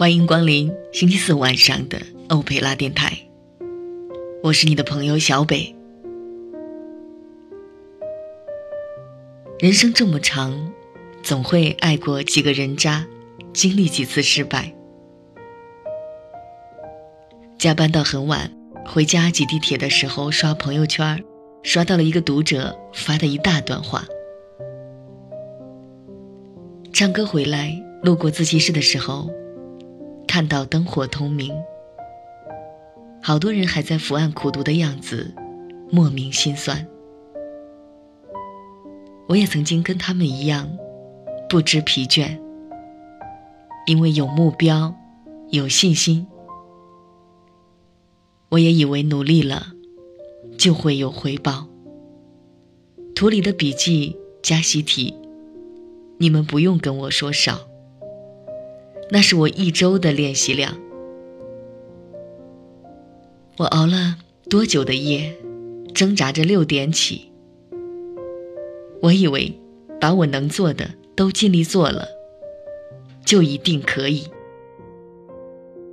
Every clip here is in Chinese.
欢迎光临星期四晚上的欧佩拉电台，我是你的朋友小北。人生这么长，总会爱过几个人渣，经历几次失败。加班到很晚，回家挤地铁的时候刷朋友圈，刷到了一个读者发的一大段话。唱歌回来，路过自习室的时候，看到灯火通明，好多人还在伏案苦读的样子，莫名心酸。我也曾经跟他们一样，不知疲倦，因为有目标，有信心。我也以为努力了，就会有回报。图里的笔记加习题，你们不用跟我说少。那是我一周的练习量。我熬了多久的夜，挣扎着六点起。我以为，把我能做的都尽力做了，就一定可以。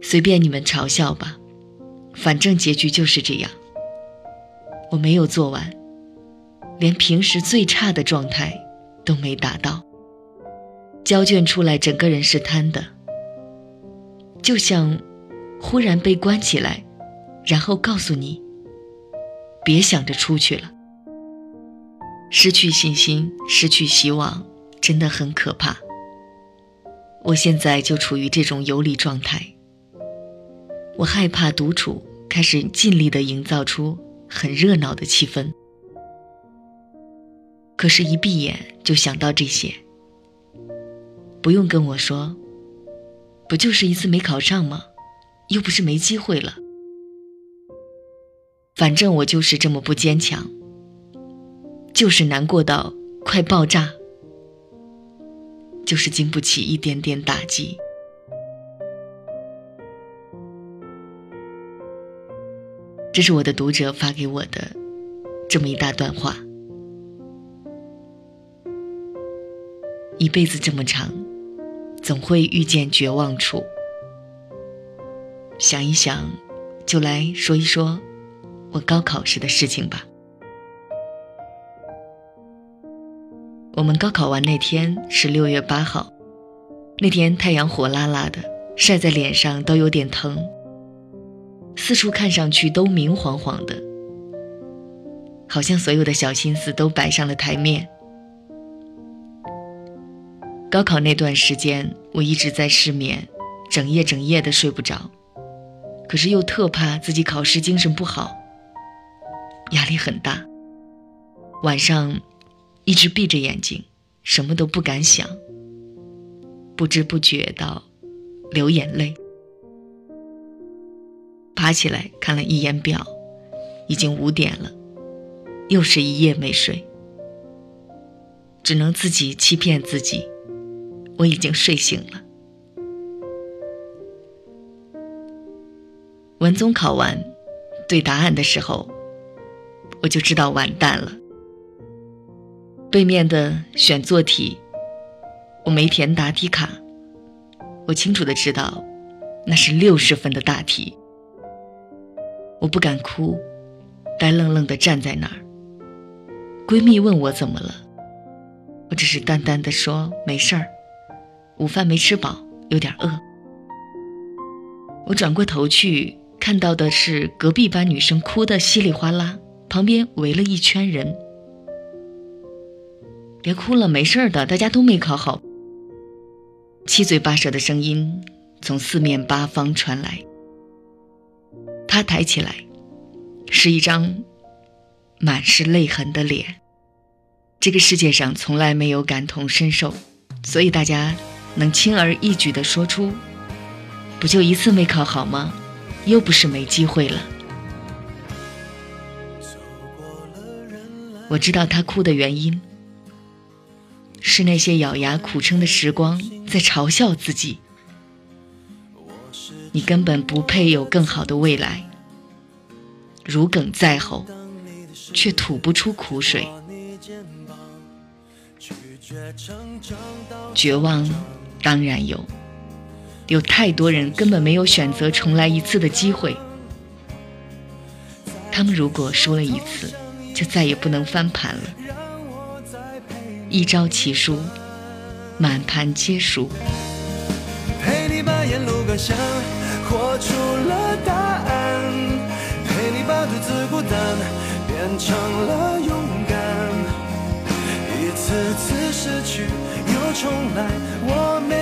随便你们嘲笑吧，反正结局就是这样。我没有做完，连平时最差的状态都没达到。交卷出来，整个人是瘫的，就像忽然被关起来，然后告诉你，别想着出去了。失去信心，失去希望，真的很可怕。我现在就处于这种游离状态。我害怕独处，开始尽力的营造出很热闹的气氛。可是，一闭眼就想到这些。不用跟我说，不就是一次没考上吗？又不是没机会了。反正我就是这么不坚强。就是难过到快爆炸，就是经不起一点点打击。这是我的读者发给我的这么一大段话。一辈子这么长，总会遇见绝望处。想一想，就来说一说我高考时的事情吧。我们高考完那天是六月八号，那天太阳火辣辣的，晒在脸上都有点疼，四处看上去都明晃晃的，好像所有的小心思都摆上了台面。高考那段时间，我一直在失眠，整夜整夜的睡不着，可是又特怕自己考试精神不好，压力很大，晚上。一直闭着眼睛，什么都不敢想。不知不觉到流眼泪，爬起来看了一眼表，已经五点了，又是一夜没睡。只能自己欺骗自己，我已经睡醒了。文综考完，对答案的时候，我就知道完蛋了。背面的选做题，我没填答题卡。我清楚的知道，那是六十分的大题。我不敢哭，呆愣愣的站在那儿。闺蜜问我怎么了，我只是淡淡的说没事儿，午饭没吃饱，有点饿。我转过头去，看到的是隔壁班女生哭得稀里哗啦，旁边围了一圈人。别哭了，没事的，大家都没考好。七嘴八舌的声音从四面八方传来。他抬起来，是一张满是泪痕的脸。这个世界上从来没有感同身受，所以大家能轻而易举地说出：“不就一次没考好吗？又不是没机会了。”我知道他哭的原因。是那些咬牙苦撑的时光在嘲笑自己，你根本不配有更好的未来。如鲠在喉，却吐不出苦水。绝望当然有，有太多人根本没有选择重来一次的机会。他们如果输了一次，就再也不能翻盘了。一朝棋输，满盘皆输。陪你把沿路感想活出了答案，陪你把独自孤单变成了勇敢。一次次失去又重来，我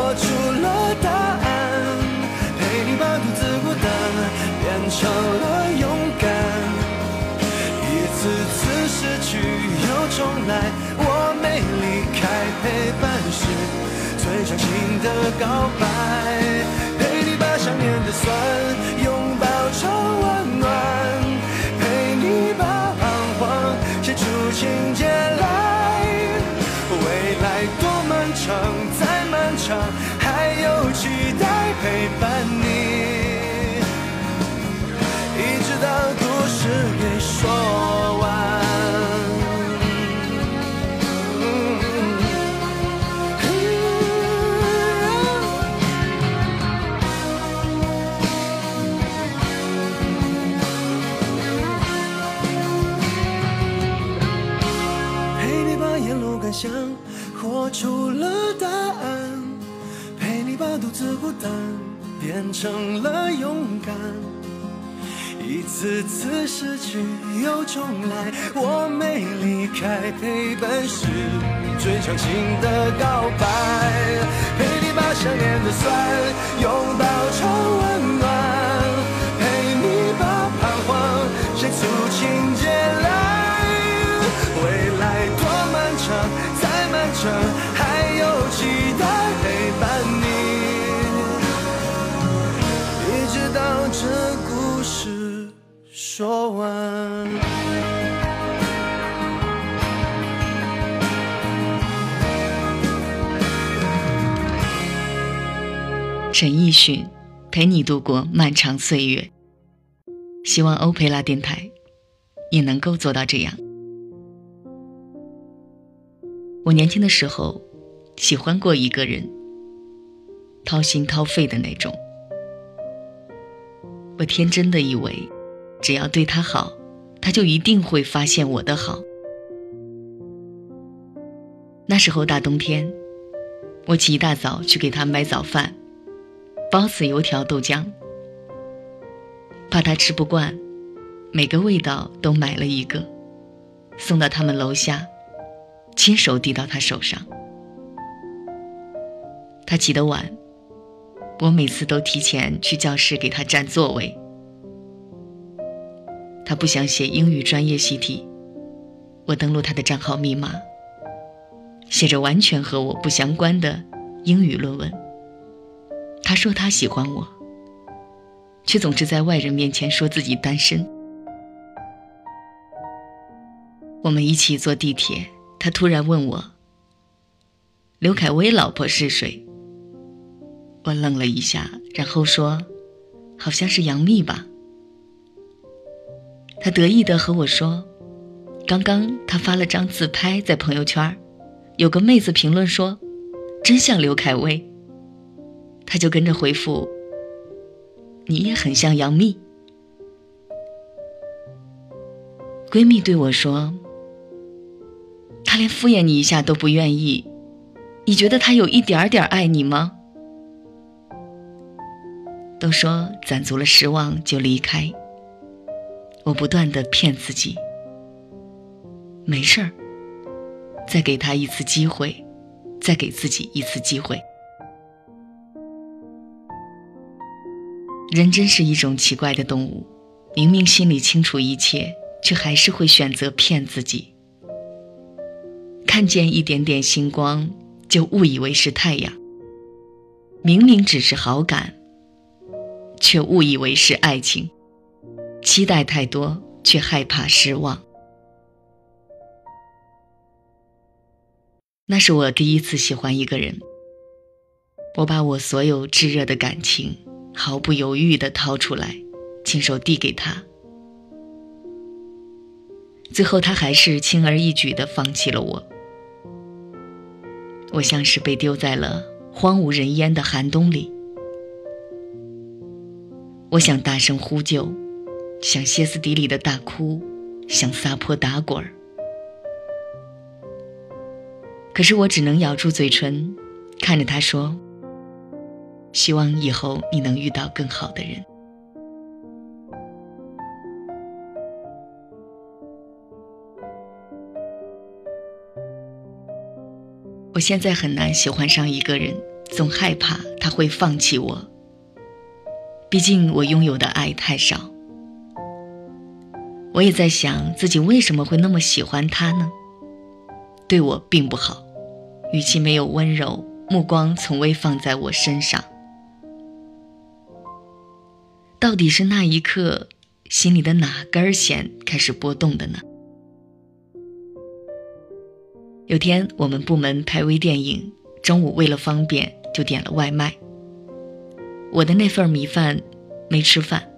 活出了答案，陪你把独自孤单变成了勇敢。一次次失去又重来，我没离开，陪伴是最长情的告白。陪你把想念的酸最长情的告白。陪你把想念的酸拥抱成陈奕迅陪你度过漫长岁月。希望欧佩拉电台也能够做到这样。我年轻的时候喜欢过一个人，掏心掏肺的那种。我天真的以为，只要对他好，他就一定会发现我的好。那时候大冬天，我起一大早去给他买早饭，包子、油条、豆浆。怕他吃不惯，每个味道都买了一个，送到他们楼下，亲手递到他手上。他起得晚，我每次都提前去教室给他占座位。他不想写英语专业习题，我登录他的账号密码，写着完全和我不相关的英语论文。他说他喜欢我。却总是在外人面前说自己单身。我们一起坐地铁，他突然问我：“刘恺威老婆是谁？”我愣了一下，然后说：“好像是杨幂吧。”他得意地和我说：“刚刚他发了张自拍在朋友圈，有个妹子评论说，真像刘恺威。”他就跟着回复。你也很像杨幂。闺蜜对我说：“他连敷衍你一下都不愿意，你觉得他有一点点爱你吗？都说攒足了失望就离开，我不断的骗自己，没事儿，再给他一次机会，再给自己一次机会。人真是一种奇怪的动物，明明心里清楚一切，却还是会选择骗自己。看见一点点星光，就误以为是太阳；明明只是好感，却误以为是爱情。期待太多，却害怕失望。那是我第一次喜欢一个人，我把我所有炙热的感情。毫不犹豫地掏出来，亲手递给他。最后，他还是轻而易举地放弃了我。我像是被丢在了荒无人烟的寒冬里。我想大声呼救，想歇斯底里的大哭，想撒泼打滚儿。可是我只能咬住嘴唇，看着他说。希望以后你能遇到更好的人。我现在很难喜欢上一个人，总害怕他会放弃我。毕竟我拥有的爱太少。我也在想自己为什么会那么喜欢他呢？对我并不好，语气没有温柔，目光从未放在我身上。到底是那一刻，心里的哪根弦开始波动的呢？有天我们部门拍微电影，中午为了方便就点了外卖。我的那份米饭没吃饭，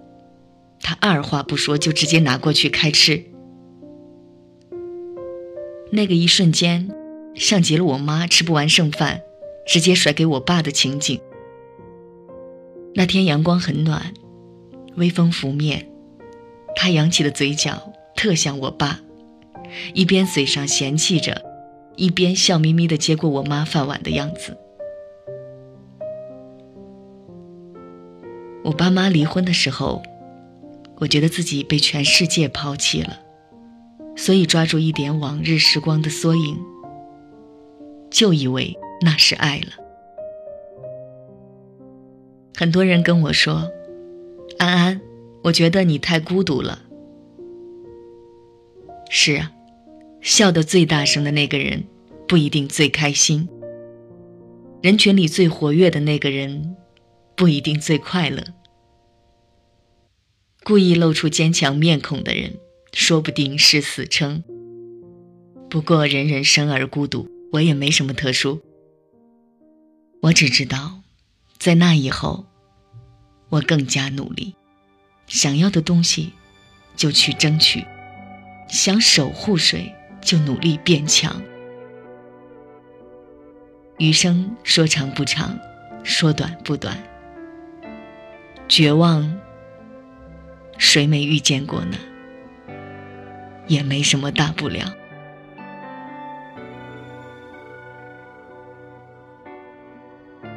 他二话不说就直接拿过去开吃。那个一瞬间，像极了我妈吃不完剩饭，直接甩给我爸的情景。那天阳光很暖。微风拂面，他扬起的嘴角特像我爸，一边嘴上嫌弃着，一边笑眯眯地接过我妈饭碗的样子。我爸妈离婚的时候，我觉得自己被全世界抛弃了，所以抓住一点往日时光的缩影，就以为那是爱了。很多人跟我说。安安，我觉得你太孤独了。是啊，笑得最大声的那个人不一定最开心。人群里最活跃的那个人不一定最快乐。故意露出坚强面孔的人，说不定是死撑。不过人人生而孤独，我也没什么特殊。我只知道，在那以后。我更加努力，想要的东西就去争取，想守护谁就努力变强。余生说长不长，说短不短。绝望，谁没遇见过呢？也没什么大不了。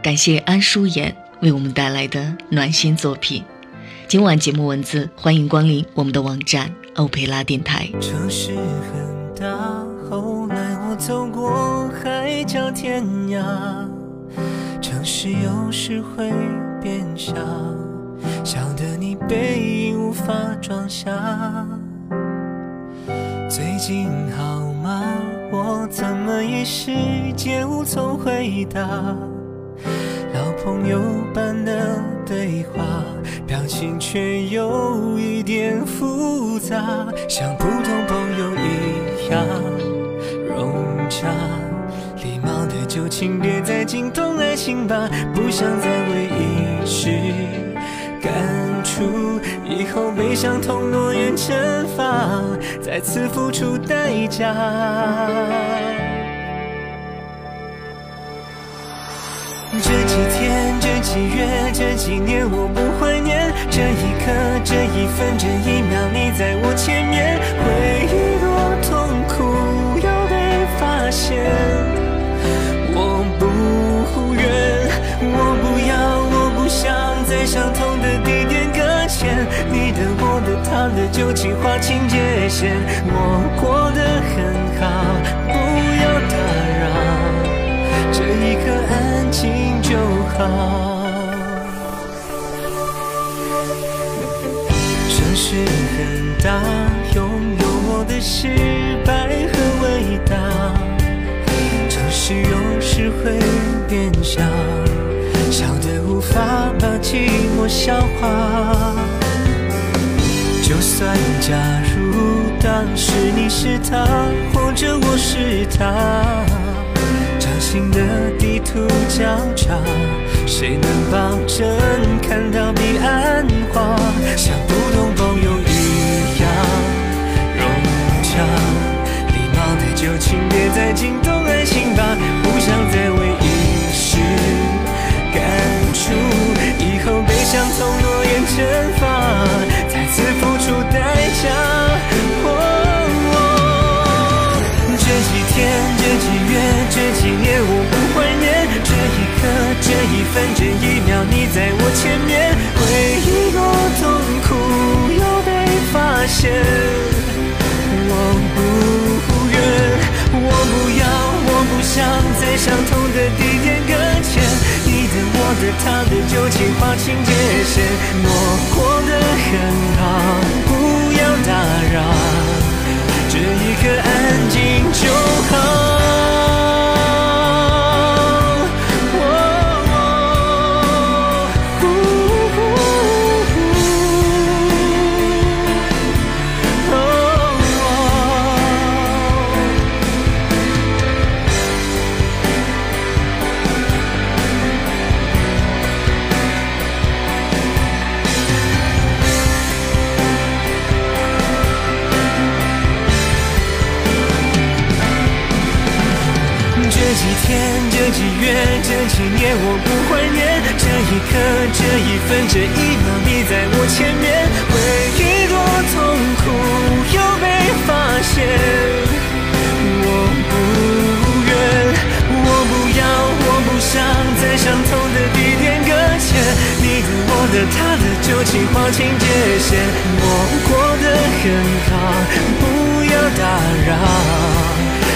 感谢安舒言。为我们带来的暖心作品。今晚节目文字，欢迎光临我们的网站欧佩拉电台。城市很大，后来我走过海角天涯。城市有时会变小，小的你背影无法装下。最近好吗？我怎么一时间无从回答？老朋友般的对话，表情却有一点复杂，像普通朋友一样融洽。礼貌的旧情别再惊动爱情吧，不想再为一时感触，以后悲伤痛诺言惩罚，再次付出代价。这几天，几月，这几年我不怀念。这一刻，这一分，这一秒，你在我前面。回忆多痛苦，又被发现。我不愿，我不要，我不想在相同的地点搁浅。你的，我的，他的，旧情划清界限。我过得很好，不要打扰。这一刻，安静就好。拥有我的失败和伟大。城市有时会变小。小的无法把寂寞消化。就算假如当时你是他，或者我是他，掌心的地图交叉，谁能保证看到彼岸花？请别再惊动爱情吧，不想再为一时。感触，以后被相同诺言蒸发，再次付出代价。这几天，这几月，这几年，我不怀念这一刻，这一分，这一秒，你在我前面。回忆多痛苦，又被发现。相同的地点搁浅。我的、他的，旧情划清界限。我过得很好，不要打扰，这一刻安静就好。几年我不怀念这一刻，这一分，这一秒，你在我前面。回忆多痛苦，又被发现。我不愿，我不要，我不想在相同的地点搁浅。你的、我的、他的，旧情划清界限。我过得很好，不要打扰，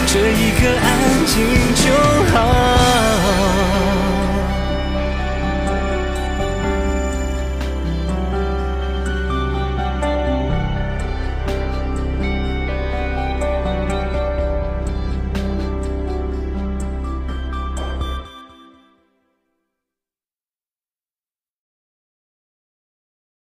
这一刻安静。